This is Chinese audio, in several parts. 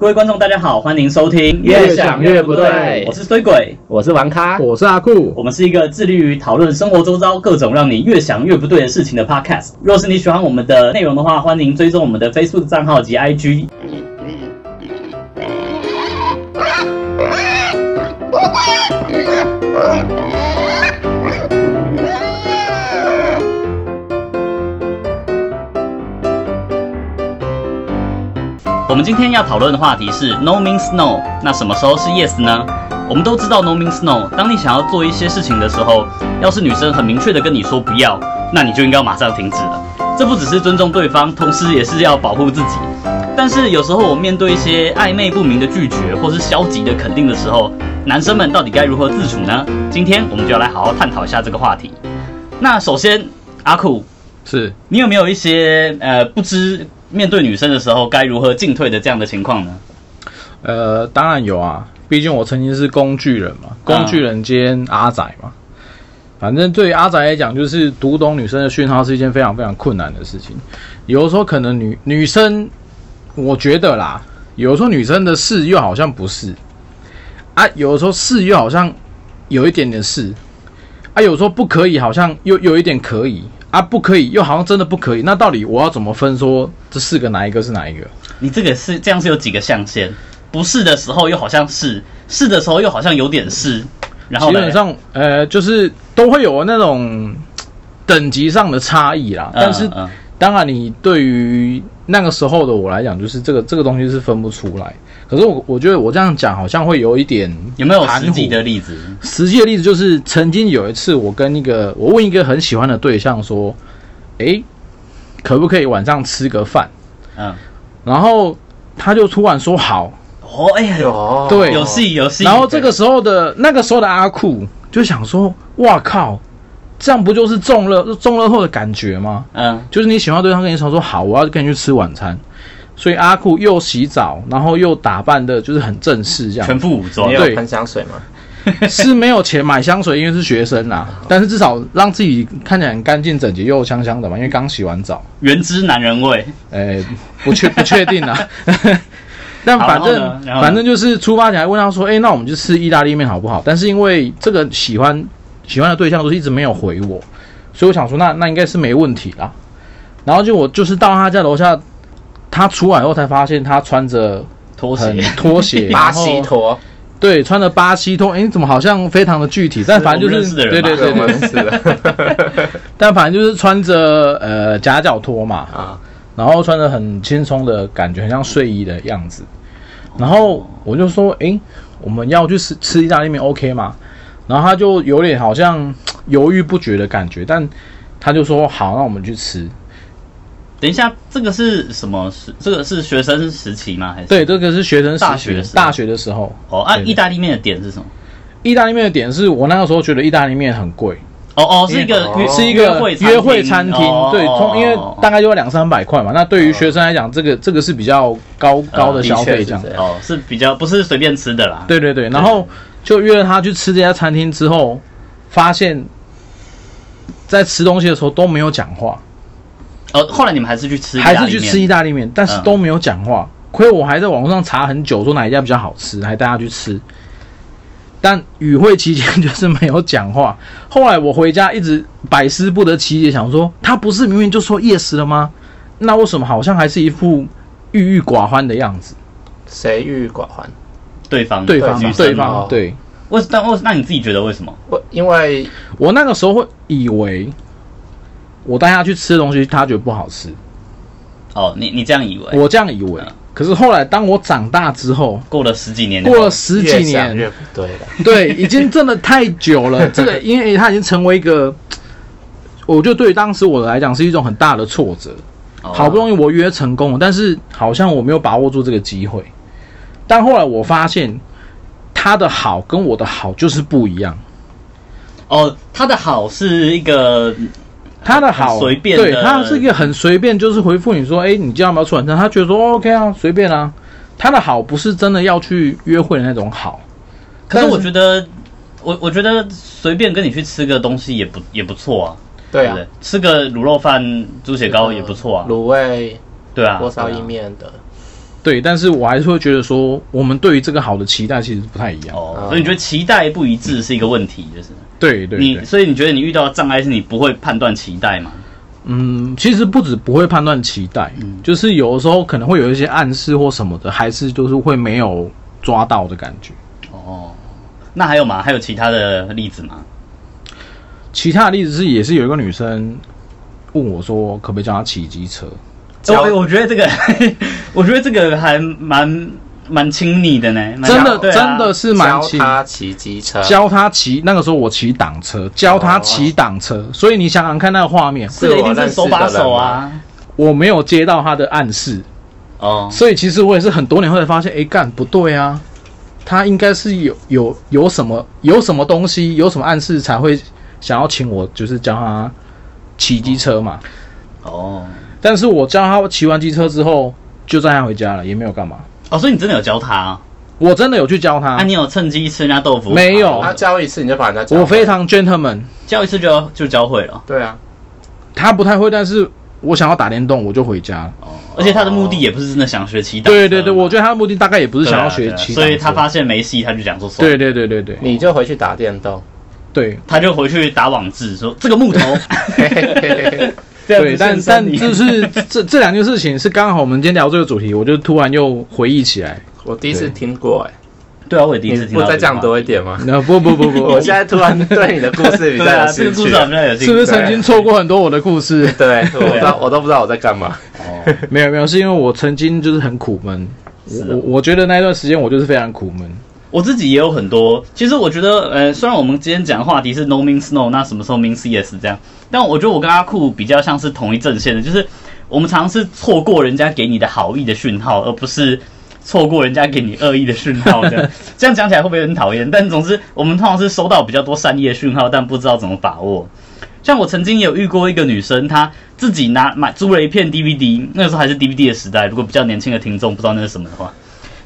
各位观众，大家好，欢迎收听《越想越不对。我是衰鬼，我是王咖，我是阿酷，我们是一个致力于讨论生活周遭各种让你越想越不对的事情的 podcast。若是你喜欢我们的内容的话，欢迎追踪我们的 Facebook 账号及 IG。们今天要讨论的话题是 No means no。那什么时候是 yes 呢？我们都知道 No means no。当你想要做一些事情的时候，要是女生很明确的跟你说不要，那你就应该马上停止了。这不只是尊重对方，同时也是要保护自己。但是有时候我面对一些暧昧不明的拒绝，或是消极的肯定的时候，男生们到底该如何自处呢？今天我们就要来好好探讨一下这个话题。那首先，阿酷，是你有没有一些呃不知面对女生的时候该如何进退的这样的情况呢？呃，当然有啊，毕竟我曾经是工具人嘛，工具人兼阿仔嘛。反正对阿仔来讲，就是读懂女生的讯号是一件非常非常困难的事情。有的时候可能女女生，我觉得啦，有的时候女生的是又好像不是啊，有的时候是又好像有一点点是啊，有时候不可以，好像又有一点可以啊，不可以又好像真的不可以。那到底我要怎么分说这四个哪一个是哪一个？你这个是这样是有几个象限？不是的时候又好像是，是的时候又好像有点是，然后基本上，呃，就是都会有那种等级上的差异啦。嗯但是，嗯当然，你对于那个时候的我来讲，就是这个这个东西是分不出来。可是我我觉得我这样讲好像会有一点有没有实际的例子？实际的例子就是，曾经有一次，我跟一个我问一个很喜欢的对象说：“诶，可不可以晚上吃个饭嗯，？”然后他就突然说：“好。哦，哎呀，有对有戏有”戏。然后这个时候的那个时候的阿酷就想说：“哇靠，这样不就是中了中了后的感觉吗？嗯，就是你喜欢的对象跟你说说好，我要跟你去吃晚餐。”所以阿酷又洗澡，然后又打扮的，就是很正式这样。全副武装你。对有喷香水吗？是没有钱买香水，因为是学生啦。但是至少让自己看起来很干净整洁又香香的嘛，因为刚洗完澡。原汁男人味。呃，不确不确定啊。但反正反正就是出发前还问他说：“哎、那我们就吃意大利面好不好？”但是因为这个喜欢喜欢的对象都是一直没有回我，所以我想说那那应该是没问题啦。然后就我就是到他家楼下，他出来后才发现他穿着拖鞋，拖鞋，巴西拖，对，穿着巴西拖，哎、怎么好像非常的具体？但反正就是对对对对，但反正就是穿着呃夹脚拖嘛，啊，然后穿着很轻松的感觉，很像睡衣的样子。然后我就说，诶，我们要去吃吃意大利面，OK 吗？然后他就有点好像犹豫不决的感觉，但他就说好，那我们去吃。等一下，这个是什么是？这个是学生时期吗？还是对，这个是学生时期大学时大学的时候。哦啊，意大利面的点是什么？意大利面的点是我那个时候觉得意大利面很贵，哦哦，是一个是一个会约会餐厅，对，因为大概就要两三百块嘛。那对于学生来讲，这个这个是比较高高的消费这样。的确是这样哦是比较不是随便吃的啦。对对对，然后就约了他去吃这家餐厅之后，发现，在吃东西的时候都没有讲话，哦，后来你们还是去吃意大利面，还是去吃意大利面，但是嗯都没有讲话。亏我还在网络上查很久，说哪一家比较好吃，还带他去吃。但与会期间就是没有讲话。后来我回家一直百思不得其解，想说他不是明明就说 yes 了吗？那为什么好像还是一副郁郁寡欢的样子？谁郁郁寡欢？对方对方女对方对。为但为那你自己觉得为什么？我因为我那个时候会以为，我带他去吃的东西，他觉得不好吃，哦，你你这样以为？我这样以为嗯。可是后来，当我长大之后，过了十几年，过了十几年，越不对了。对，已经真的太久了。这个，因为他已经成为一个，我觉得对于当时我来讲是一种很大的挫折。哦好不容易我约成功了，但是好像我没有把握住这个机会。但后来我发现，他的好跟我的好就是不一样。哦，他的好是一个他的好随便的对他是一个很随便，就是回复你说，哎、你今天要不要出晚餐？他觉得说、哦 OK 啊，随便啊。他的好不是真的要去约会的那种好，可是我觉得，我我觉得随便跟你去吃个东西也不也不错啊，对啊？吃个卤肉饭、猪血糕也不错啊，卤味、对啊，锅烧意面的，对，但是我还是会觉得说，我们对于这个好的期待其实不太一样。哦，嗯所以你觉得期待不一致是一个问题，就是对对对，你所以你觉得你遇到的障碍是你不会判断期待吗？嗯，其实不止不会判断期待，嗯就是有的时候可能会有一些暗示或什么的，还是就是会没有抓到的感觉。哦，那还有吗？还有其他的例子吗？其他的例子是，也是有一个女生问我说，可不可以叫她骑机车？教我我觉得这个，我觉得这个还蛮蛮亲昵的呢，蛮真的、对啊真的是蛮教亲。他骑机车，教他骑，那个时候我骑挡车，教他骑挡车，所以你想想看那个画面，这个一定是手把手啊。我没有接到他的暗示，哦，所以其实我也是很多年后才发现，哎，干不对啊，他应该是有有有什么有什么东西，有什么暗示才会想要请我，就是教他骑机车嘛。哦，但是我教他骑完机车之后，就载他回家了，也没有干嘛。哦，所以你真的有教他啊？我真的有去教他，那你有趁机吃人家豆腐？没有他教一次你就把人家教我非常 gentleman，教一次就就教会了。对啊，他不太会，但是我想要打电动，我就回家了。哦，而且他的目的也不是真的想学骑。对对对，我觉得他的目的大概也不是想要学骑、所以他发现没戏，他就讲说算了。对对对对对你就回去打电动。对他就回去打网志说这个木头，嘿嘿嘿嘿这样对，但但就 是这这两件事情是刚好我们今天聊这个主题，我就突然又回忆起来。我第一次听过，哎，对啊，我也第一次听到这个话。不再讲多一点吗？那不不不 不，我现在突然对你的故事比较兴趣了。事有兴趣。是不是曾经错过很多我的故事？对，我不知道，我都不知道我在干嘛。哦，没有没有，是因为我曾经就是很苦闷。我我我觉得那段时间我就是非常苦闷。我自己也有很多。其实我觉得，呃，虽然我们今天讲的话题是 no means no，那什么时候 means yes 这样，但我觉得我跟阿酷比较像是同一阵线的，就是我们常常是错过人家给你的好意的讯号，而不是错过人家给你恶意的讯号的。这样讲起来会不会很讨厌？但总之，我们通常是收到比较多善意的讯号，但不知道怎么把握。像我曾经也有遇过一个女生，她自己拿买租了一片 DVD，那个时候还是 DVD 的时代。如果比较年轻的听众不知道那是什么的话，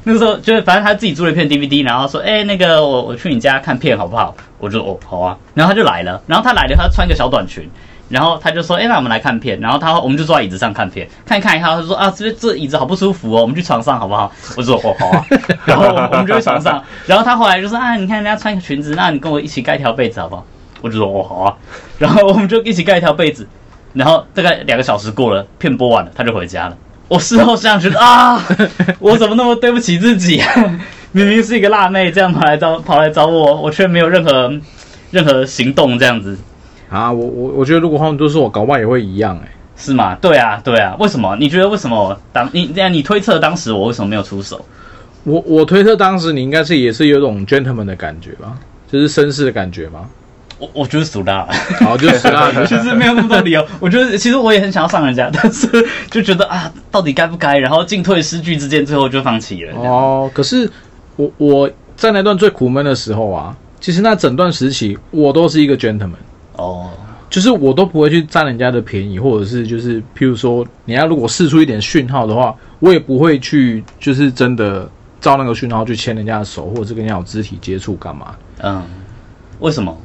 那个时候就是反正他自己租了一片 DVD，然后说，哎、那个我我去你家看片好不好？我就哦好啊，然后他就来了，然后他来了，他穿个小短裙。然后他就说：“哎、那我们来看片。”然后他我们就坐在椅子上看片，看一看一下，他就说：“啊，这这椅子好不舒服哦，我们去床上好不好？”我就说：“哦，好啊。”然后我们就去床上。然后他后来就说：“啊，你看人家穿个裙子，那你跟我一起盖一条被子好不好？”我就说：“哦，好啊。”然后我们就一起盖一条被子。然后大概两个小时过了，片播完了，他就回家了。我事后想想觉得啊，我怎么那么对不起自己啊？明明是一个辣妹，这样跑来找跑来找我，我却没有任何任何行动，这样子。啊，我我我觉得如果他们都是我，搞不好也会一样哎、是吗？对啊，对啊。为什么？你觉得为什么当你这样？你推测当时我为什么没有出手？我我推测当时你应该是也是有种 gentleman 的感觉吧，就是绅士的感觉吧。我我觉得俗辣，好，就是啊，其实没有那么多理由。我觉得其实我也很想要上人家，但是就觉得啊，到底该不该？然后进退失据之间，最后就放弃了。哦，可是我我在那段最苦闷的时候啊，其实那整段时期我都是一个 gentleman，哦，就是我都不会去占人家的便宜，或者是就是譬如说，你要如果试出一点讯号的话，我也不会去就是真的照那个讯号去牵人家的手，或者是跟人家有肢体接触干嘛？嗯，为什么？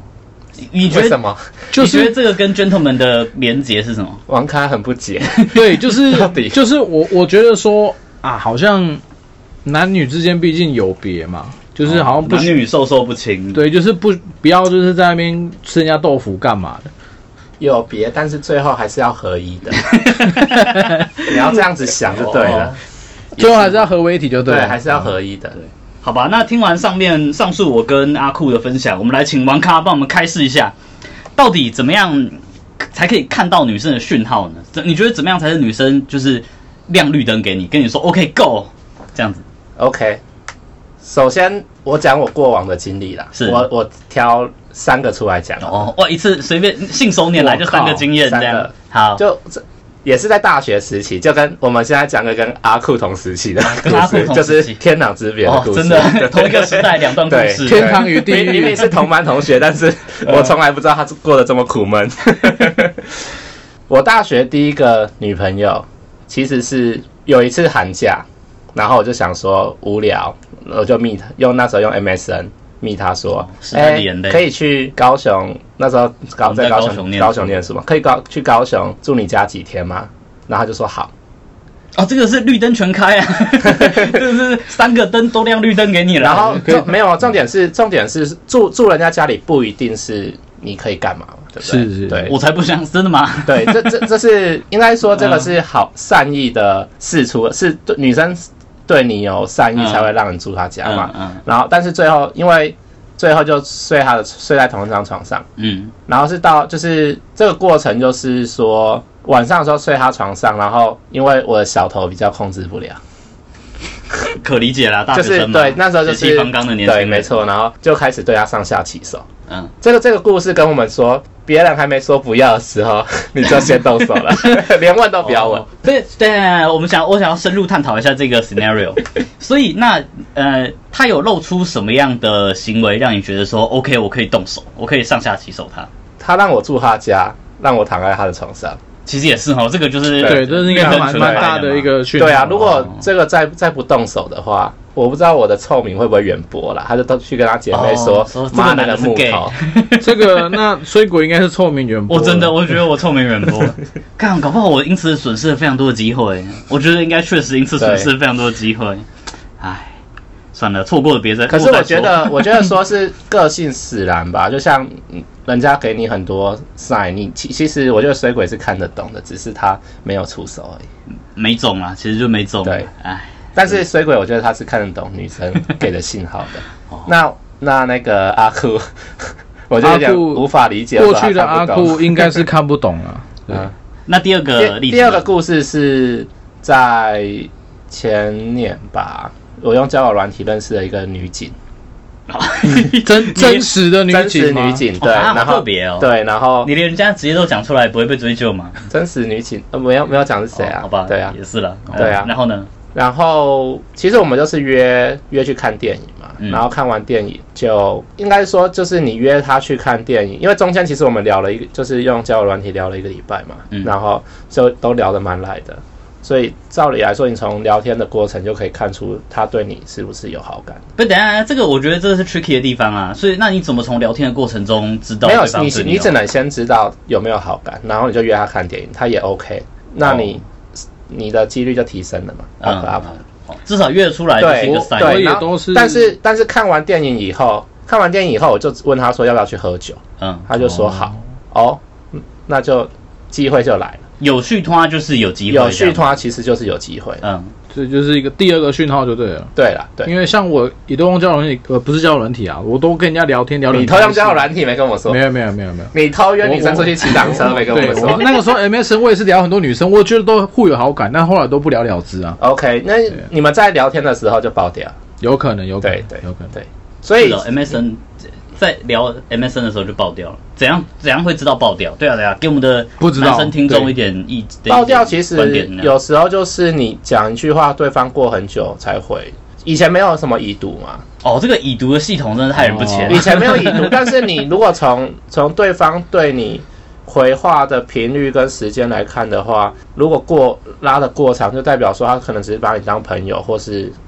你你觉得为什么就是你觉得这个跟 gentleman 的连结是什么？王咖很不解？对，就是就是我我觉得说啊，好像男女之间毕竟有别嘛，就是好像男女授受不亲。对，就是不不要就是在那边吃人家豆腐干嘛的。有别，但是最后还是要合一的。你要这样子想就对了哦，最后还是要合为一体就对对，了，还是要合一的。好吧，那听完上面上述我跟阿酷的分享，我们来请王咖帮我们开示一下，到底怎么样才可以看到女生的讯号呢？你觉得怎么样才是女生就是亮绿灯给你，跟你说 OK go 这样子？OK，首先我讲我过往的经历啦，是。我我挑三个出来讲。哦，哇，一次随便信手拈来就三个经验这样。好，就这也是在大学时期，就跟我们现在讲的跟阿酷同时期的故 跟阿库事，同就是天壤之别的哦故，事，真的同一个时代两段故事，天堂与地狱。明明明是同班同学，但是 我从来不知道他过得这么苦闷。我大学第一个女朋友其实是有一次寒假，然后我就想说无聊，我就 meet，用那时候用 MSN 密他说哦，时代的眼泪可以去高雄，那时候高在在高雄高雄念书高雄念书嘛，可以高去高雄住你家几天吗？然后他就说好，哦，这个是绿灯全开啊，就是三个灯都亮绿灯给你了。然后 就没有重点是重点是住住人家家里不一定是你可以干嘛嘛，对不对？是是对我才不相信，真的吗？对，这这这是应该说这个是好善意的示出，是对女生对你有善意才会让你住他家嘛。嗯然后但是最后因为最后就睡他的睡在同一张床上，嗯然后是到就是这个过程就是说晚上的时候睡他床上，然后因为我的小头比较控制不了。嗯，可理解啦，大就是对，那时候就是方刚的年轻对，没。错，然后就开始对他上下其手。嗯，这个这个故事跟我们说，别人还没说不要的时候，你就先动手了，连问都不要问。哦对对，我们想我想要深入探讨一下这个 scenario。所以那呃，他有露出什么样的行为让你觉得说 OK，我可以动手，我可以上下其手他？他让我住他家，让我躺在他的床上。其实也是哈，这个就是对，这是应该蛮蛮大的一个讯号。对啊，如果这个再再不动手的话，我不知道我的臭名会不会远播了。他就都去跟他姐妹说哦说：“这个妈男的是那个木 gay 头。这个那衰鬼应该是臭名远播。我真的，我觉得我臭名远播，看搞不好我因此损失了非常多的机会。我觉得应该确实因此损失了非常多的机会。唉，算了，错过了别再。可是我觉得，我觉得说是个性使然吧，就像嗯人家给你很多 sign，你其其实我觉得水鬼是看得懂的，只是他没有出手而已。没中啊，其实就没中。对，哎，但是水鬼，我觉得他是看得懂女生给的信号的 哦。那那那个阿酷，我就有点阿酷无法理解。过去的阿酷应该是看不懂啊。那第二个例第二个故事是在前年吧，我用交友软体认识了一个女警，真 真实的女真实警吗女警，对，哦啊好然后特别哦对，然后你连人家职业都讲出来，不会被追究吗？真实女警，呃，没有没有讲是谁啊？哦好吧，对啊，也是了。对啊然后呢？然后其实我们就是约约去看电影嘛，嗯然后看完电影就应该说就是你约他去看电影，因为中间其实我们聊了一个，就是用交友软体聊了一个礼拜嘛，嗯然后就都聊得蛮来的，所以照理来说，你从聊天的过程就可以看出他对你是不是有好感。不，等下，这个我觉得这是 tricky 的地方啊。所以，那你怎么从聊天的过程中知道没有你你只能先知道有没有好感，然后你就约他看电影，他也 OK，那你、你的几率就提升了嘛，up 嗯 up。哦至少约出来就是一个对对，也都是但是但是看完电影以后，看完电影以后，我就问他说要不要去喝酒，嗯，他就说好，哦，嗯那就机会就来了。有续拖就是有机会，有续，拖其实就是有机会。嗯，这就是一个第二个讯号就对了。对了，对，因为像我也都用交友软体，呃，不是交友软体啊，我都跟人家聊天聊得你很开心偷用交友软体没跟我说没，有没有没有没有。你偷约女生出去骑单车没跟我，们说。我那个时候 MSN 我也是聊很多女生，我觉得都互有好感，但后来都不了了之啊，OK，那你们在聊天的时候就爆掉，有可能，有可能，对对有可能。对，所以，MSN 在聊 MSN 的时候就爆掉了，怎样怎样会知道爆掉？对啊对啊，给我们的不知道男生听众一点意爆掉其实有时候就是你讲一句话，对方过很久才回。以前没有什么已读嘛，哦，这个已读的系统真的害人不浅哦以前没有已读，但是你如果从从对方对你回话的频率跟时间来看的话，如果过拉的过长，就代表说他可能只是把你当朋友，或是但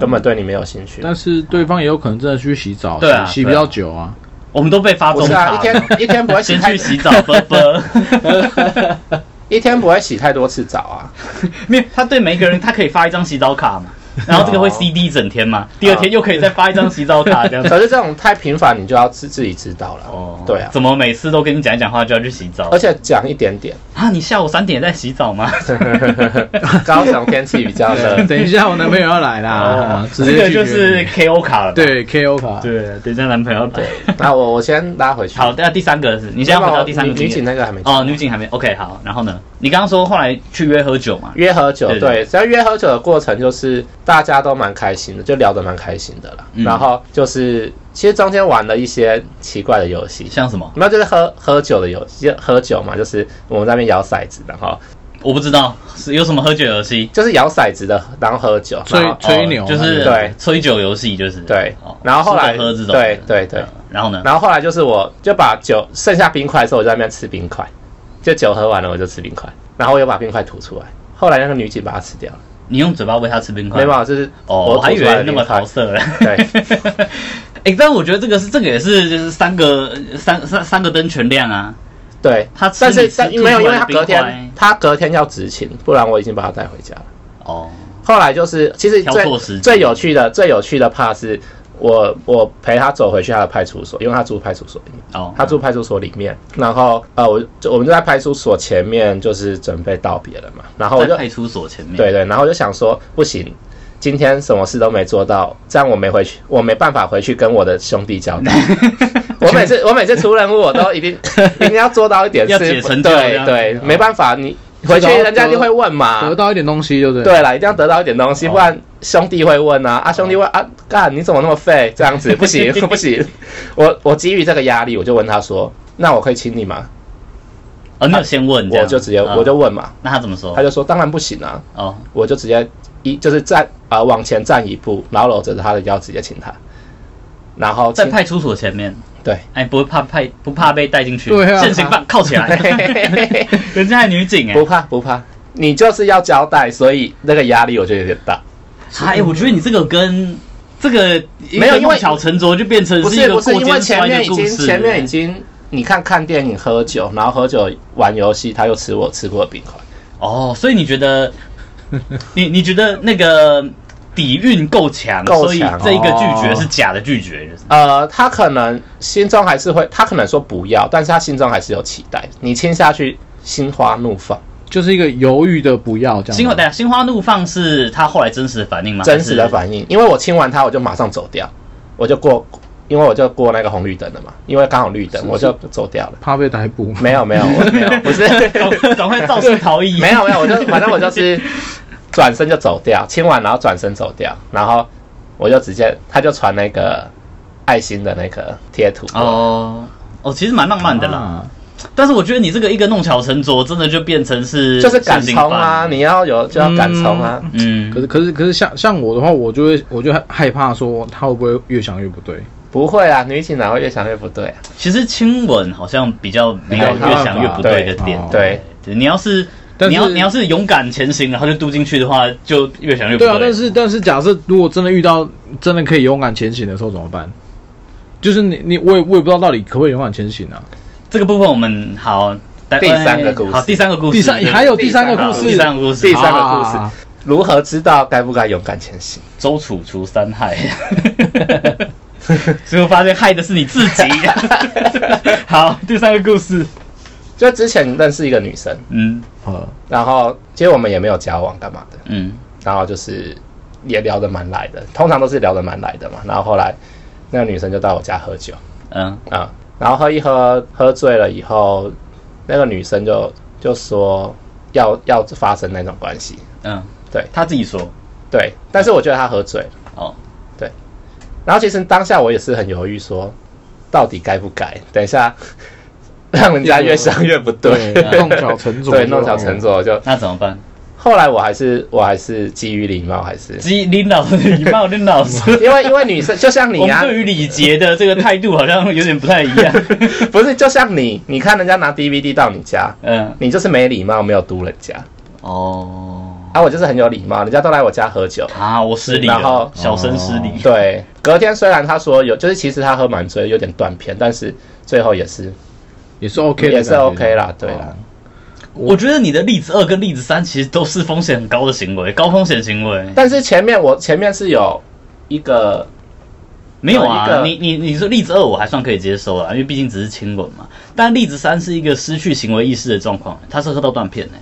根本对你没有兴趣。但是对方也有可能真的去洗澡，对啊洗洗比较久啊。我们都被发中不是啊，卡一天一天不会洗先太去洗澡，啵啵。一天不会洗太多次澡啊。没有，他对每一个人，他可以发一张洗澡卡嘛，然后这个会 CD 一整天嘛，第二天又可以再发一张洗澡卡 这样子。可是这种太频繁，你就要自自己知道了。哦，对啊，怎么每次都跟你讲一讲话就要去洗澡而且讲一点点。啊？你下午三点在洗澡吗？高雄天气比较热，等一下，我男朋友要来啦，这个就是 KO 卡了吧。对 KO 卡，对，等一下男朋友对。那我我先拉回去。好，那第三个是你现在回到第三个女女警那个还没哦，女警还没 OK 好，然后呢？你刚刚说后来去约喝酒嘛？约喝酒，对，只要约喝酒的过程就是大家都蛮开心的，就聊得蛮开心的啦。嗯。然后就是其实中间玩了一些奇怪的游戏，像什么？那就是喝喝酒的游戏，就喝酒嘛，就是我们在那边摇骰子，然后我不知道是有什么喝酒游戏。就是摇骰子的，然后喝酒，吹吹牛就是对。吹酒游戏，就是。对。哦然后后来喝这种，对对对。嗯然后呢？然后后来就是我就把酒剩下冰块的时候，我就在那边吃冰块，就酒喝完了我就吃冰块，然后我又把冰块吐出来。后来那个女警把它吃掉了，你用嘴巴喂它吃冰块？没办法，就是哦，我我还以为那么桃色嘞。对，哎、但我觉得这个是这个也是就是三个三三三个灯全亮啊。对，他吃但是但没有，因为他隔天他隔天要执勤，不然我已经把他带回家了。哦，后来就是，其实最最有趣的、最有趣的 part 是我我陪他走回去他的派出所，因为他住派出所里面，哦，他住派出所里面，然后呃，我就我们就在派出所前面，就是准备道别了嘛，然后我就在派出所前面，对对，然后我就想说不行。今天什么事都没做到，这样我没回去，我没办法回去跟我的兄弟交代。我每次我每次出任务，我都一定一定要做到一点事，要解成就这样对对，哦没办法，你回去人家一定会问嘛，得到一点东西，就是对？对了，一定要得到一点东西，哦不然兄弟会问啊啊，兄弟问啊，干你怎么那么废？这样子 不行不行。我我基于这个压力，我就问他说，那我可以亲你吗？哦，你有先问，我就直接嗯我就问嘛，那他怎么说？他就说当然不行啊，哦，我就直接一就是站啊往前站一步，然后搂着他的腰直接亲他，然后在派出所前面，对。哎，不会怕派不怕被带进去？对啊现行犯铐起来，人家还女警哎不，怕不怕，你就是要交代，所以那个压力我觉得有点大。哎，我觉得你这个跟这个没有因为弄巧成拙，就变成不一个是不是，因为过肩摔前面已的故事。经前面已经，你看看电影、喝酒，然后喝酒玩游戏，他又吃我吃过的冰块。哦，所以你觉得，你你觉得那个底蕴够强，所以够强这一个拒绝哦是假的拒绝，就是呃，他可能心中还是会，他可能说不要，但是他心中还是有期待。你亲下去，心花怒放，就是一个犹豫的不要这样。心花，等下心花怒放是他后来真实的反应吗？真实的反应。因为我亲完他，我就马上走掉，我就过，因为我就过那个红绿灯了嘛，因为刚好绿灯，我就走掉了。怕被逮捕。没有没有，我没有，不是。赶赶快肇事逃逸？没有没有，我就反正我就是转身就走掉，亲完然后转身走掉，然后我就直接他就传那个爱心的那个贴图，哦哦，其实蛮浪漫的啦。啊但是我觉得你这个一个弄巧成拙，真的就变成是就是敢现行冲啊，你要有就要敢冲啊。嗯可，是可是可是像像我的话，我就会我就害害怕说他会不会越想越不对。不会啊，女警哪会越想越不对啊？其实亲吻好像比较没有越想越不对的点。对对，你要是但是你要你要是勇敢前行，然后就嘟进去的话，就越想越不对啊，但是但是假设如果真的遇到真的可以勇敢前行的时候怎么办？就是你你我也我也不知道到底可不可以勇敢前行啊。这个部分我们好。第三个故事好，第三个故事，第三还有第三个故事，第三个故事，第三个故事啊如何知道该不该勇敢前行？周楚除三害，最后发现害的是你自己。好，第三个故事，就之前认识一个女生，嗯呃然后其实我们也没有交往干嘛的，嗯。然后就是也聊得蛮来的，通常都是聊得蛮来的嘛。然后后来那个女生就到我家喝酒嗯，啊，然后喝一喝，喝醉了以后，那个女生就就说要要发生那种关系，嗯，对。她自己说，对，但是我觉得她喝醉了，哦，然后其实当下我也是很犹豫说，到底该不该？等一下 让人家越想越不对，弄巧成拙，对，弄巧成。拙就。那怎么办？后来我还是我还是基于礼貌，还是基林老师礼貌，林老师，因为因为女生就像你啊，们对于礼节的这个态度好像有点不太一样。不是就像你，你看人家拿 DVD 到你家，嗯，你就是没礼貌，没有嘟人家。哦，啊，我就是很有礼貌，人家都来我家喝酒。啊，我失礼然后，小声失礼。对，隔天虽然他说有，就是其实他喝满醉，有点断片，但是最后也是也是 OK，的也是 OK 啦，对啦哦。我觉得你的例子二跟例子三其实都是风险很高的行为，高风险行为。但是前面我前面是有一个没有有一个，啊你你你说例子二我还算可以接受啊，因为毕竟只是亲吻嘛。但例子三是一个失去行为意识的状况，他是喝到断片呢、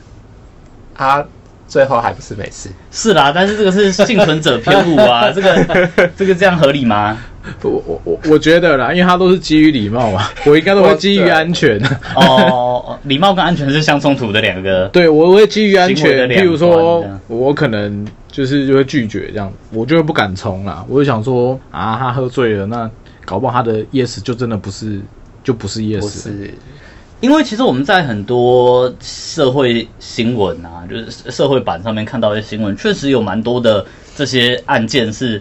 他最后还不是没事。是啦，但是这个是幸存者偏误啊，这个这个这样合理吗？我我我我觉得啦，因为他都是基于礼貌嘛，我应该都会基于安全。哦，礼貌跟安全是相冲突的两个。对，我会基于安全。譬如说我可能就是就会拒绝这样，我就会不敢冲啦。我就想说啊，他喝醉了，那搞不好他的 yes 就真的不是，就不是 yes。不是，因为其实我们在很多社会新闻啊，就是社会版上面看到一些新闻，确实有蛮多的这些案件是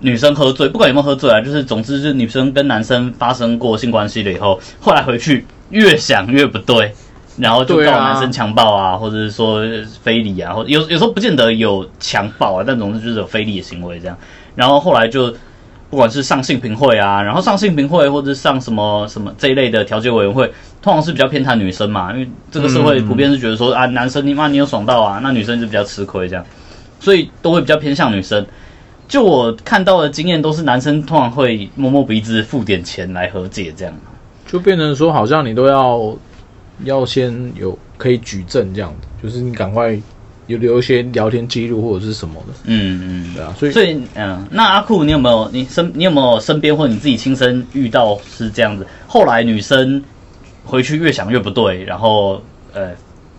女生喝醉，不管有没有喝醉啊，就是总之就是女生跟男生发生过性关系了以后，后来回去越想越不对，然后就告男生强暴啊，或者是说非礼啊，或者有有时候不见得有强暴啊，但总之就是有非礼的行为这样，然后后来就。不管是上性平会啊，然后上性平会或者上什么什么这一类的调解委员会，通常是比较偏袒女生嘛，因为这个社会普遍是觉得说、啊，男生你妈你有爽到啊，那女生就比较吃亏这样。所以都会比较偏向女生。就我看到的经验，都是男生通常会摸摸鼻子付点钱来和解，这样。就变成说，好像你都要要先有可以举证这样子，就是你赶快有留一些聊天记录或者是什么的，嗯嗯，对啊，所以所以嗯，那阿酷，你有没有你身你有没有身边或者你自己亲身遇到是这样子？后来女生回去越想越不对，然后呃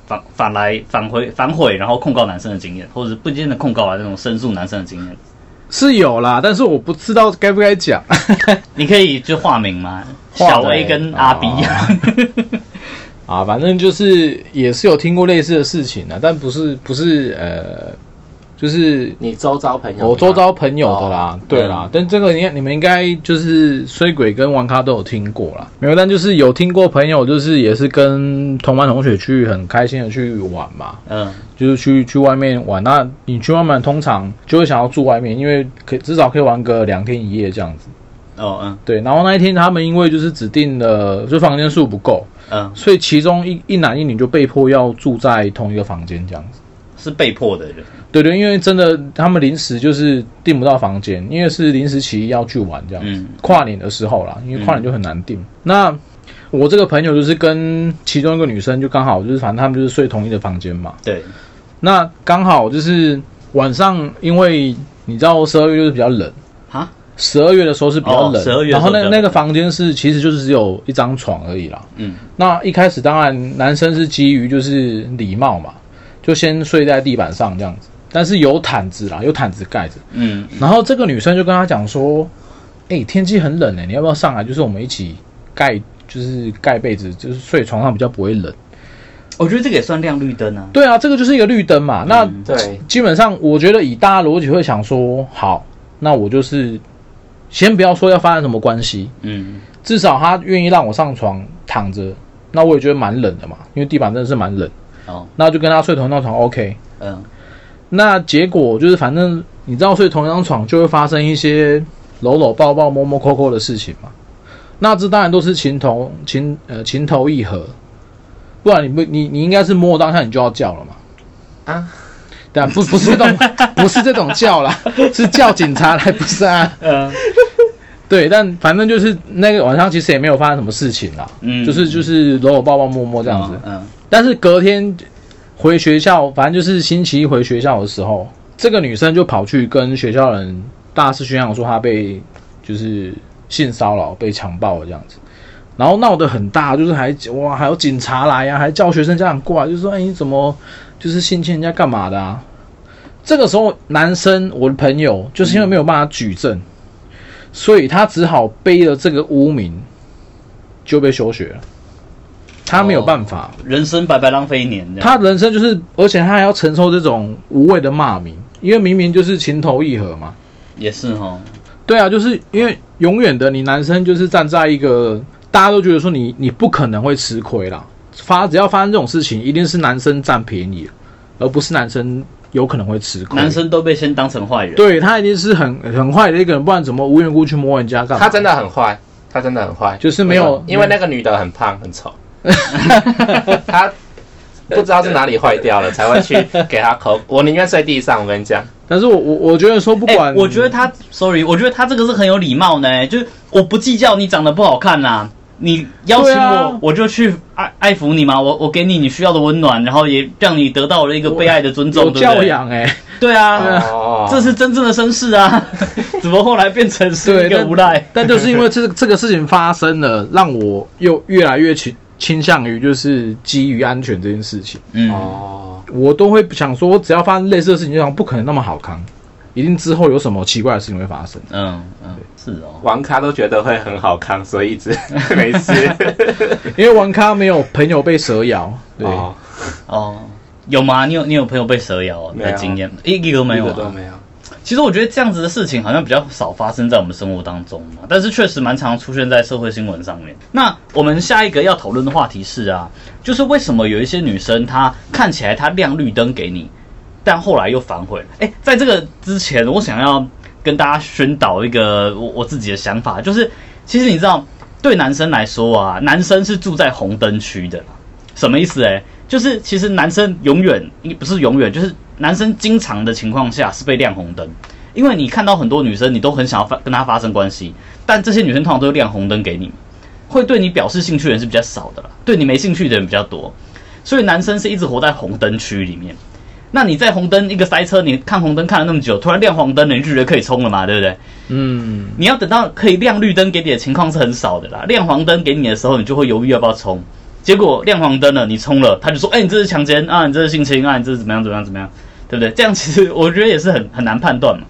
反反来反回反悔，然后控告男生的经验，或者是不见得控告啊那种申诉男生的经验，是有啦，但是我不知道该不该讲。你可以就化名吗？小 A 跟阿 B 啊，反正就是也是有听过类似的事情的，但不是不是呃，就是你周遭朋友，我周遭朋友的啦，哦对啦，但这个你你们应该就是衰鬼跟玩咖都有听过啦，没有，但就是有听过朋友，就是也是跟同班同学去很开心的去玩嘛，嗯就是去去外面玩。那你去外面通常就会想要住外面，因为可以至少可以玩个两天一夜这样子。哦嗯对，然后那一天他们因为就是指定的就房间数不够，嗯，所以其中一一男一女就被迫要住在同一个房间这样子。是被迫的人，对对，因为真的他们临时就是订不到房间，因为是临时起意要去玩这样子。嗯跨年的时候啦，因为跨年就很难订。那我这个朋友就是跟其中一个女生就刚好就是反正他们就是睡同一个房间嘛。对，那刚好就是晚上，因为你知道十二月就是比较冷，啊，十二月的时候是比较冷，哦12月的时候然后那那个房间是其实就是只有一张床而已啦。嗯那一开始当然男生是基于就是礼貌嘛，就先睡在地板上这样子，但是有毯子啦，有毯子盖着。嗯然后这个女生就跟他讲说：“哎、天气很冷哎、你要不要上来？就是我们一起盖，就是盖被子，就是睡床上比较不会冷。我觉得这个也算亮绿灯啊”。对啊，这个就是一个绿灯嘛。那嗯对，基本上我觉得以大家逻辑会想说，好，那我就是先不要说要发生什么关系，嗯至少他愿意让我上床躺着，那我也觉得蛮冷的嘛，因为地板真的是蛮冷。哦那就跟他睡同一张床，OK。嗯那结果就是，反正你知道，睡同一张床就会发生一些搂搂抱抱、摸摸扣扣的事情嘛。那这当然都是情投情呃情投意合，不然你不你你应该是摸当下你就要叫了嘛。啊，对啊，不不是这种 不是这种叫啦，是叫警察来，不是啊。嗯对，但反正就是那个晚上其实也没有发生什么事情啦，嗯，就是就是搂搂抱抱摸摸这样子。嗯但是隔天回学校，反正就是星期一回学校的时候，这个女生就跑去跟学校人大肆宣扬说她被就是性骚扰、被强暴了这样子，然后闹得很大，就是还哇还有警察来呀、还叫学生家长过来，就说哎你怎么就是性侵人家干嘛的啊？这个时候男生我的朋友就是因为没有办法举证，所以他只好背了这个污名就被休学了，他没有办法。人生白白浪费一年这样。他人生就是，而且他还要承受这种无谓的骂名，因为明明就是情投意合嘛。也是哈，对啊，就是因为永远的你男生就是站在一个大家都觉得说你你不可能会吃亏啦，发只要发生这种事情，一定是男生占便宜，而不是男生有可能会吃亏。男生都被先当成坏人。对他一定是很很坏的一个人，不然怎么无缘无故去摸人家干嘛？他真的很坏，他真的很坏，就是没有因为那个女的很胖很丑，他不知道是哪里坏掉了，才会去给他抠。我宁愿睡地上，我跟你讲，但是我我我觉得说不哎、管，我觉得他，sorry，我觉得他这个是很有礼貌呢，就是我不计较你长得不好看啦、你邀请我，啊我就去爱爱抚你嘛，我我给你你需要的温暖，然后也让你得到了一个被爱的尊重，教。养哎、对啊，哦，这是真正的绅士啊，怎么后来变成一个无赖？但就是因为这这个事情发生了，让我又越来越倾倾向于就是基于安全这件事情，嗯，哦，我都会想说，只要发生类似的事情，就想不可能那么好康，一定之后有什么奇怪的事情会发生。嗯嗯，是哦。玩咖都觉得会很好扛，所以一直没事。因为玩咖没有朋友被蛇咬，对，哦，哦，有吗？你有你有朋友被蛇咬没有的经验吗？一一个都没有啊一个都没有。其实我觉得这样子的事情好像比较少发生在我们生活当中嘛，但是确实蛮常出现在社会新闻上面。那我们下一个要讨论的话题是啊，就是为什么有一些女生她看起来她亮绿灯给你，但后来又反悔了。哎，在这个之前，我想要跟大家宣导一个我我自己的想法，就是其实你知道，对男生来说啊，男生是住在红灯区的。什么意思？哎，就是其实男生永远不是永远，就是男生经常的情况下是被亮红灯，因为你看到很多女生，你都很想要发跟她发生关系，但这些女生通常都会亮红灯给你，会对你表示兴趣的人是比较少的啦，对你没兴趣的人比较多，所以男生是一直活在红灯区里面。那你在红灯一个塞车，你看红灯看了那么久，突然亮黄灯了，你就觉得可以冲了嘛，对不对？嗯，你要等到可以亮绿灯给你的情况是很少的啦，亮黄灯给你的时候，你就会犹豫要不要冲。结果亮黄灯了，你冲了，他就说：“哎、你这是强奸啊，你这是性侵啊，你这是怎么样怎么样怎么样，对不对？”这样其实我觉得也是很很难判断嘛。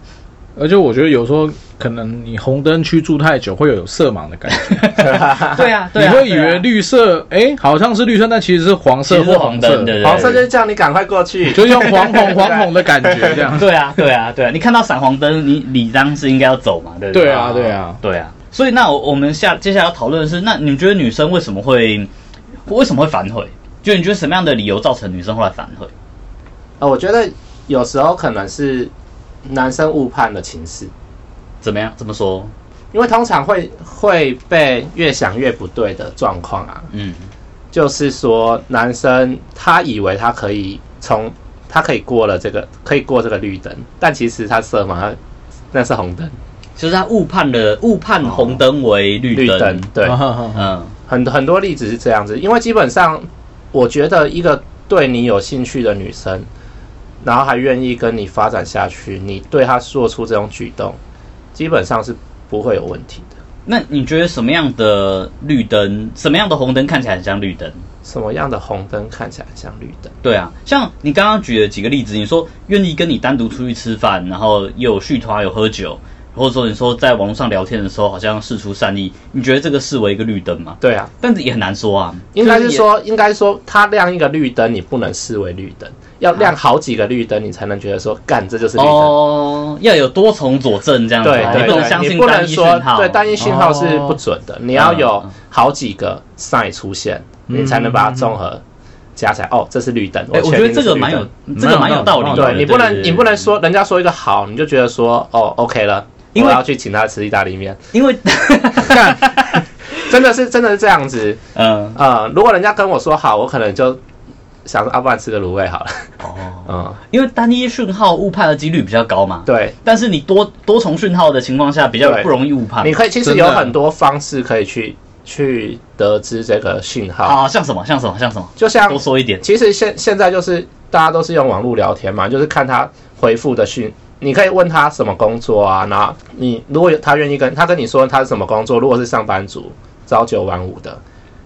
而且我觉得有时候可能你红灯区住太久，会有色盲的感觉。对啊，对你啊，会以为绿色，哎，好像是绿色，但其实是黄色或红色黄灯，对对黄色就是叫你赶快过去，就是用黄红黄红的感觉这样。对啊，对啊，对啊，你看到闪黄灯，你理当是应该要走嘛，对不对？对啊，对啊，对啊。所以那我我们下接下来要讨论的是，那你们觉得女生为什么会为什么会反悔？就你觉得什么样的理由造成女生后来反悔？呃，我觉得有时候可能是男生误判了情势，怎么样？怎么说？因为通常会会被越想越不对的状况啊，嗯，就是说男生他以为他可以从他可以过了这个可以过这个绿灯，但其实他色盲，他那是红灯，就是他误判了误判红灯为绿灯。绿灯对，嗯，嗯，很很多例子是这样子，因为基本上我觉得一个对你有兴趣的女生，然后还愿意跟你发展下去，你对他做出这种举动，基本上是不会有问题的。那你觉得什么样的绿灯，什么样的红灯看起来很像绿灯？什么样的红灯看起来像绿灯？对啊，像你刚刚举了几个例子，你说愿意跟你单独出去吃饭，然后又有续团有喝酒，或者说你说在网络上聊天的时候好像事出善意，你觉得这个视为一个绿灯吗？对啊，但是也很难说啊，应该是说，应该说，它亮一个绿灯，你不能视为绿灯，要亮好几个绿灯，你才能觉得说，干，这就是绿灯。哦，要有多重佐证这样子你不能相信不单一讯能说号，对单一讯号是不准的，你要有嗯好几个 sign 出现，你才能把它综合加起来。哦，这是绿灯。哎、我觉得这个蛮有，这个蛮有道理。对你不能你不能，说人家说一个好，你就觉得说哦 OK 了，因为我要去请他吃意大利面，因为 真的是真的是这样子。嗯呃，如果人家跟我说好，我可能就想说，啊，不然吃个卤味好了。哦，嗯，因为单一讯号误判的几率比较高嘛，对，但是你多多重讯号的情况下比较不容易误判。你可以其实有很多方式可以去去得知这个讯号，啊，像什么像什么像什么，就像多说一点。其实现现在就是大家都是用网络聊天嘛，就是看他回复的讯，你可以问他什么工作啊，然后你如果有他愿意跟他跟你说他是什么工作，如果是上班族，朝九晚五的，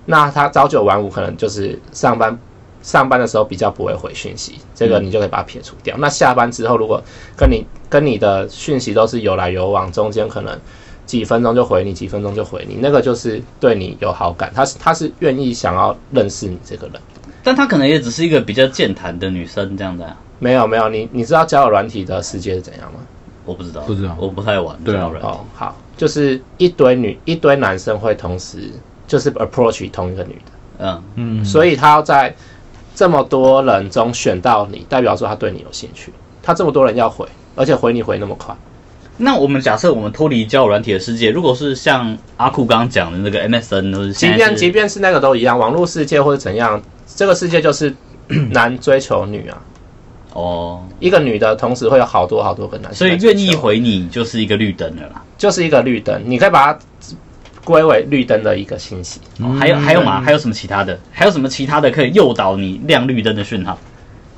那他朝九晚五可能就是上班上班的时候比较不会回讯息，这个你就可以把它撇除掉。那下班之后，如果跟你跟你的讯息都是有来有往，中间可能。几分钟就回你，几分钟就回你，那个就是对你有好感，他是他是愿意想要认识你这个人。但她可能也只是一个比较健谈的女生这样子啊，没有没有，你你知道交友软体的世界是怎样吗？我不知道，不知道我不太玩。交友软体哦，好，就是一堆女一堆男生会同时就是 approach 同一个女的，嗯，嗯，所以他要在这么多人中选到你，代表说他对你有兴趣。他这么多人要回，而且回你回那么快，那我们假设我们脱离交友软体的世界，如果是像阿酷刚刚讲的那个 MSN，都是即便即便是那个都一样，网络世界或者怎样，这个世界就是 男追求女啊，哦，一个女的同时会有好多好多个男生所以愿意回你就是一个绿灯的啦。就是一个绿灯，你可以把它归为绿灯的一个信息。哦还有还有吗？还有什么其他的？还有什么其他的可以诱导你亮绿灯的讯号？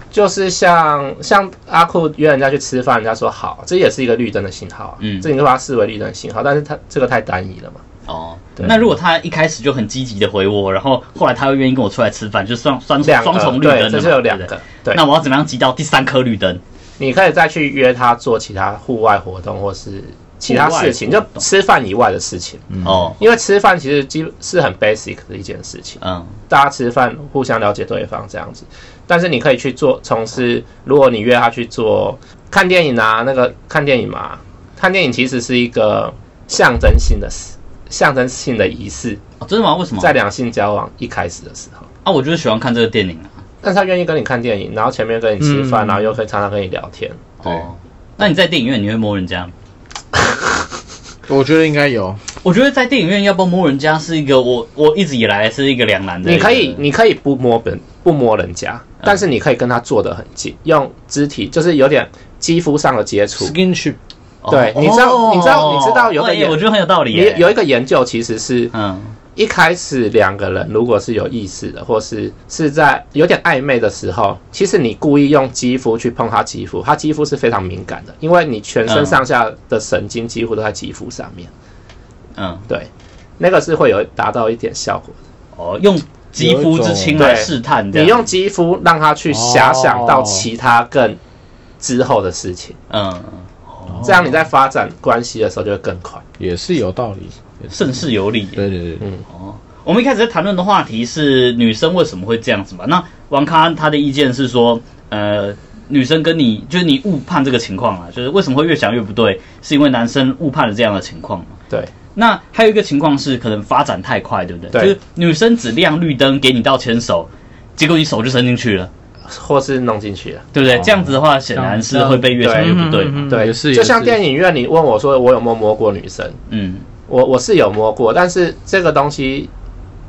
就是像像阿酷约人家去吃饭，人家说好，这也是一个绿灯的信号啊。嗯这你就把它视为绿灯的信号，但是它这个太单一了嘛。哦，对那如果他一开始就很积极的回我，然后后来他又愿意跟我出来吃饭，就双双双重绿灯这是有两个。对，那我要怎么样集到第三颗绿灯？你可以再去约他做其他户外活动，或是其他事情，就吃饭以外的事情。哦，因为吃饭其实基是很 basic 的一件事情，嗯，大家吃饭互相了解对方这样子。但是你可以去做从事，如果你约他去做看电影啊，那个看电影嘛，看电影其实是一个象征性的事，象征性的仪式，哦，真的吗？为什么？在两性交往一开始的时候。啊，我就是喜欢看这个电影啊。但是他愿意跟你看电影，然后前面跟你吃饭，嗯然后又可以常常跟你聊天。哦，那你在电影院你会摸人家吗？我觉得应该有，我觉得在电影院要不要摸人家是一个我我一直以来是一个两难的。你可以，你可以不摸本，不摸人家，但是你可以跟他坐得很近，用肢体就是有点肌肤上的接触。skinship 对你知道你知道你知道有个我觉得很有道理有。有一个研究其实是嗯一开始两个人如果是有意识的，或是是在有点暧昧的时候，其实你故意用肌肤去碰他肌肤，他肌肤是非常敏感的，因为你全身嗯上下的神经几乎都在肌肤上面，嗯对，那个是会有达到一点效果的。哦，用肌肤之亲来试探你用肌肤让他去遐想到其他更之后的事情，嗯这样你在发展关系的时候就会更快。也是有道理。甚是有理对。对对对，哦，我们一开始在谈论的话题是女生为什么会这样子嘛？那王康他的意见是说，呃，女生跟你就是你误判这个情况啊，就是为什么会越想越不对，是因为男生误判了这样的情况嘛？对，那还有一个情况是，可能发展太快，对不对？对就是女生只亮绿灯给你到牵手，结果你手就伸进去了，或是弄进去了。对不对？哦这样子的话，显然是会被越想越不对嘛。对，就像电影院，你问我说我有没有摸过女生，嗯，我我是有摸过，但是这个东西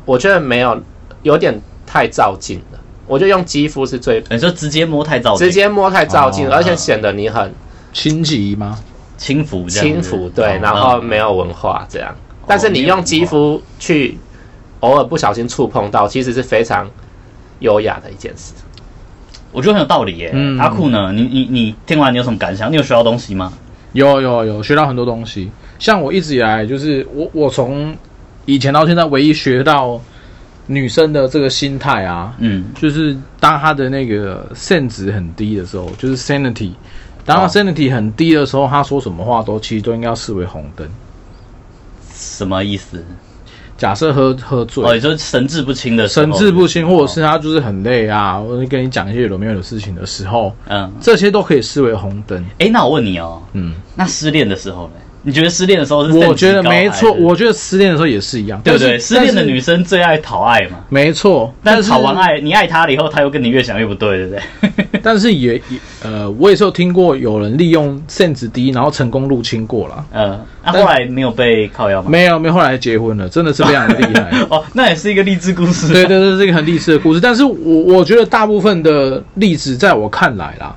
我觉得没有有点太照镜了。我觉得用肌肤是最你说直接摸太照镜直接摸太照镜，哦而且显得你很心急吗？轻浮这样，轻浮，对，哦然后嗯没有文化这样。但是你用肌肤去偶尔不小心触碰到，其实是非常优雅的一件事。我觉得很有道理耶。嗯阿酷呢？你你你听完你有什么感想？你有学到东西吗？有有有学到很多东西。像我一直以来就是我我从以前到现在唯一学到女生的这个心态啊，嗯，就是当她的那个 sen 值很低的时候，就是 sanity。当她哦 sanity 很低的时候，她说什么话都其实都应该要视为红灯。什么意思？假设喝喝醉，哦，也就是神志不清的时候，神志不清，或者是他就是很累啊，或者跟你讲一些有没有的事情的时候，嗯，这些都可以视为红灯。哎，那我问你哦，嗯，那失恋的时候呢？你觉得失恋的时候是我觉得没错，我觉得失恋的时候也是一样，对不对？失恋的女生最爱讨爱嘛，没错，但是讨完爱，你爱她了以后，她又跟你越想越不对，对不对？但是也也呃，我也是有听过有人利用 sen 值低，然后成功入侵过了。嗯，那后来没有被靠腰吗？没有，没有，后来结婚了，真的是非常厉害。哦，那也是一个励志故事。对对对，是一个很励志的故事。但是我我觉得大部分的例子，在我看来啦，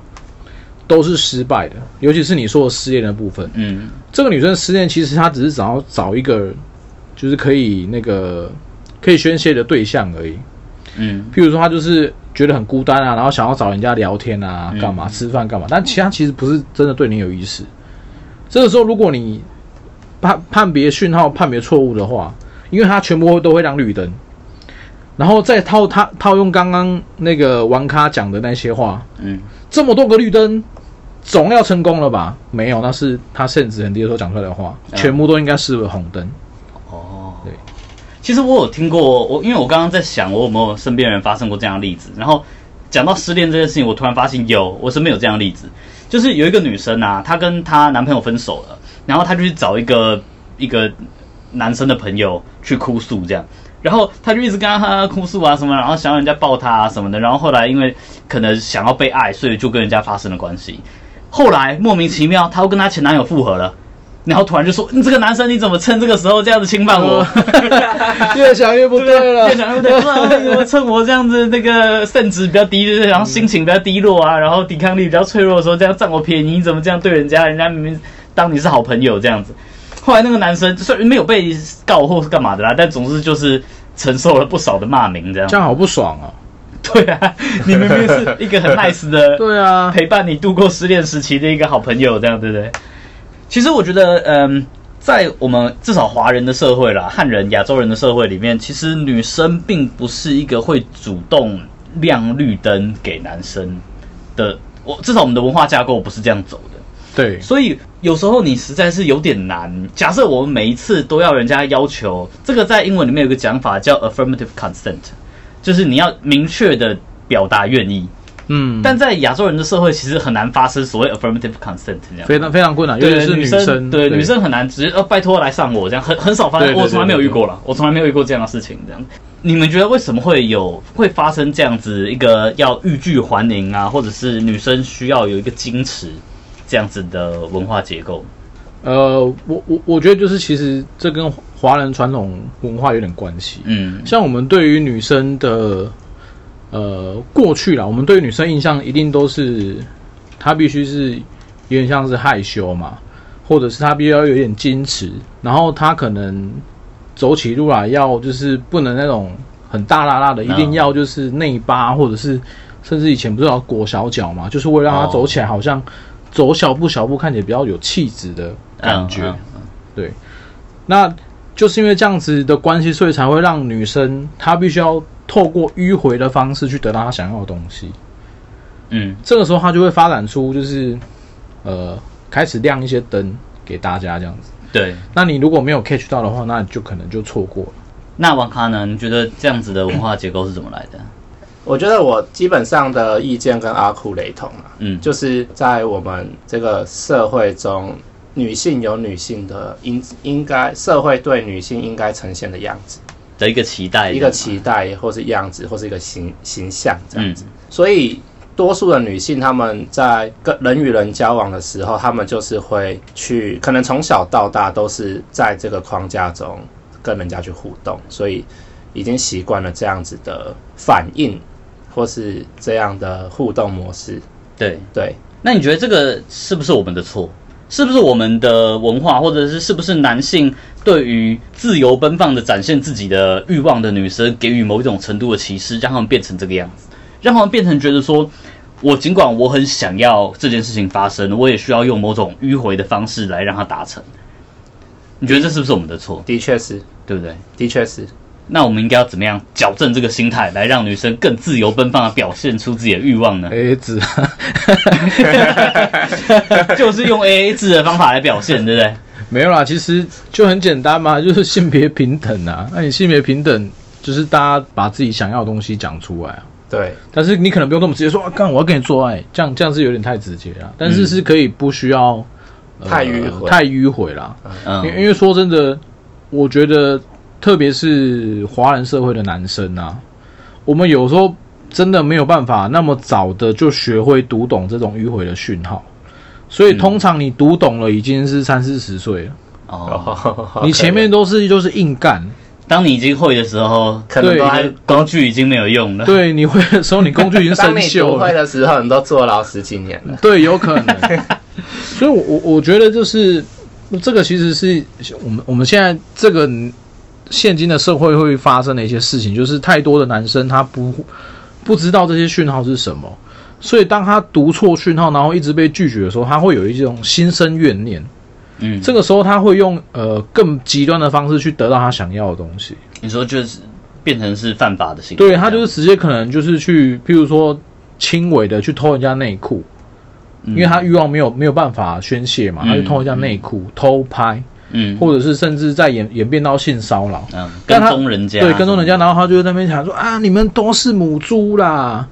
都是失败的，尤其是你说的失恋的部分。嗯这个女生失恋，其实她只是想要找一个，就是可以那个可以宣泄的对象而已。嗯譬如说，她就是觉得很孤单啊，然后想要找人家聊天啊，嗯干嘛吃饭干嘛，但其他其实不是真的对你有意思。这个时候，如果你判判别讯号判别错误的话，因为它全部都会亮绿灯，然后再套他套用刚刚那个玩咖讲的那些话，嗯，这么多个绿灯，总要成功了吧？没有，那是他甚至很低的时候讲出来的话，嗯全部都应该视为红灯。哦，对。其实我有听过，我因为我刚刚在想，我有没有身边人发生过这样的例子。然后讲到失恋这件事情，我突然发现有，我身边有这样的例子，就是有一个女生啊，她跟她男朋友分手了，然后她就去找一个一个男生的朋友去哭诉，这样。然后她就一直跟他哭诉啊什么，然后想要人家抱她啊什么的。然后后来因为可能想要被爱，所以就跟人家发生了关系。后来莫名其妙，她又跟她前男友复合了。然后突然就说：“你这个男生，你怎么趁这个时候这样子侵犯我？” 越想越不对了，越想越不对，不然为什么趁我这样子那个肾值比较低，就是然后心情比较低落啊，然后抵抗力比较脆弱的时候，这样占我便宜，你怎么这样对人家？人家明明当你是好朋友这样子。后来那个男生虽然没有被告或是干嘛的啦，但总之就是承受了不少的骂名，这样这。样好不爽哦。对啊，你明明是一个很 nice 的，对啊，陪伴你度过失恋时期的一个好朋友，这样对不对？其实我觉得，嗯，在我们至少华人的社会啦，汉人、亚洲人的社会里面，其实女生并不是一个会主动亮绿灯给男生的。我至少我们的文化架构不是这样走的。对，所以有时候你实在是有点难。假设我们每一次都要人家要求，这个在英文里面有个讲法叫 affirmative consent，就是你要明确的表达愿意。嗯，但在亚洲人的社会，其实很难发生所谓 affirmative consent 这样。非常非常困难，尤对其是女生，对女生很难直接呃拜托来上我这样，很很少发生，我从来没有遇过了，我从来没有遇过这样的事情这样。你们觉得为什么会有会发生这样子一个要欲拒还迎啊，或者是女生需要有一个矜持这样子的文化结构？呃，我我我觉得就是其实这跟华人传统文化有点关系。嗯像我们对于女生的呃过去啦，我们对女生印象一定都是她必须是有点像是害羞嘛，或者是她必须要有点矜持，然后她可能走起路来要就是不能那种很大拉拉的，一定要就是内八或者是甚至以前不是要裹小脚嘛，就是为了让她哦走起来好像走小步小步看起来比较有气质的感觉。嗯嗯对，那就是因为这样子的关系，所以才会让女生她必须要透过迂回的方式去得到她想要的东西。嗯，这个时候，她就会发展出就是呃，开始亮一些灯给大家这样子。对。那你如果没有 catch 到的话，那就可能就错过了。那王卡呢？你觉得这样子的文化结构是怎么来的？我觉得我基本上的意见跟阿库雷同啊，嗯，就是在我们这个社会中，女性有女性的应应该社会对女性应该呈现的样子，的一个期待，一个期待或是样子。或是一个形形象这样嗯。子。所以多数的女性她们在跟人与人交往的时候，她们就是会去，可能从小到大都是在这个框架中跟人家去互动，所以已经习惯了这样子的反应或是这样的互动模式。对。对，那你觉得这个是不是我们的错？是不是我们的文化，或者是是不是男性对于自由奔放的展现自己的欲望的女生给予某一种程度的歧视，让他们变成这个样子，让他们变成觉得说，我尽管我很想要这件事情发生，我也需要用某种迂回的方式来让它达成。你觉得这是不是我们的错？的确是，对不对？的确是。那我们应该要怎么样矫正这个心态，来让女生更自由奔放的表现出自己的欲望呢？A A 制，就是用 A A 制的方法来表现，对不对？没有啦，其实就很简单嘛，就是性别平等啊。那你性别平等，就是大家把自己想要的东西讲出来啊。对，但是你可能不用那么直接说，啊，干我要跟你做爱，这样这样是有点太直接了。但是是可以不需要、呃太迂回太迂回啦。因为嗯，因为说真的，我觉得特别是华人社会的男生啊，我们有时候真的没有办法那么早的就学会读懂这种迂回的讯号。所以通常你读懂了，已经是三四十岁了。哦，你前面 都是就是硬干，当你已经会的时候，对可能都还工具已经没有用了。对你会的时候，你工具已经生当你不会。的时候，你都坐牢十几年了。对，有可能。所以我，我我觉得就是这个，其实是我们我们现在这个现今的社会会发生的一些事情，就是太多的男生他不不知道这些讯号是什么，所以当他读错讯号，然后一直被拒绝的时候，他会有一种心生怨念。嗯，这个时候他会用呃更极端的方式去得到他想要的东西。你说就是变成是犯法的行为，对他就是直接可能就是去，譬如说轻微的去偷人家内裤，嗯，因为他欲望没有没有办法宣泄嘛，嗯他就偷人家内裤、偷拍，嗯或者是甚至在演演变到性骚扰。嗯跟踪人家，对，跟踪人家，然后他就在那边讲说啊，你们都是母猪啦。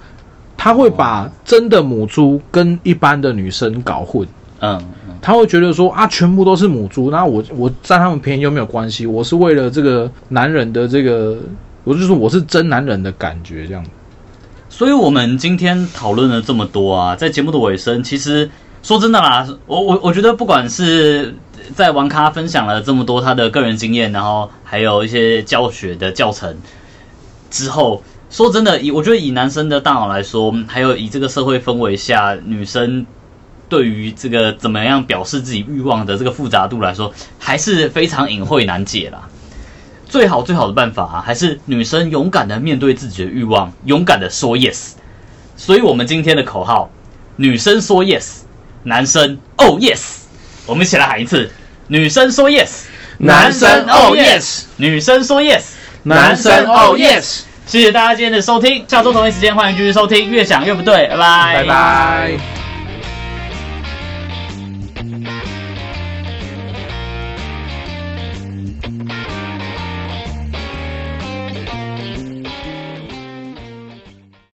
他会把真的母猪跟一般的女生搞混，嗯嗯他会觉得说啊，全部都是母猪，那我我占他们便宜又没有关系，我是为了这个男人的这个，我就说我是真男人的感觉这样。所以我们今天讨论了这么多啊，在节目的尾声，其实说真的啦，我我我觉得不管是在玩咖分享了这么多他的个人经验，然后还有一些教学的教程之后，说真的，以我觉得以男生的大脑来说，还有以这个社会氛围下，女生对于这个怎么样表示自己欲望的这个复杂度来说，还是非常隐晦难解啦。最好最好的办法啊，还是女生勇敢的面对自己的欲望，勇敢的说 yes。所以，我们今天的口号：女生说 yes，男生 oh yes。我们一起来喊一次：女生说 yes，男生 oh yes，女生说 yes，男生 oh yes，谢谢大家今天的收听，下周同一时间欢迎继续收听，越想越不对，拜拜，拜拜。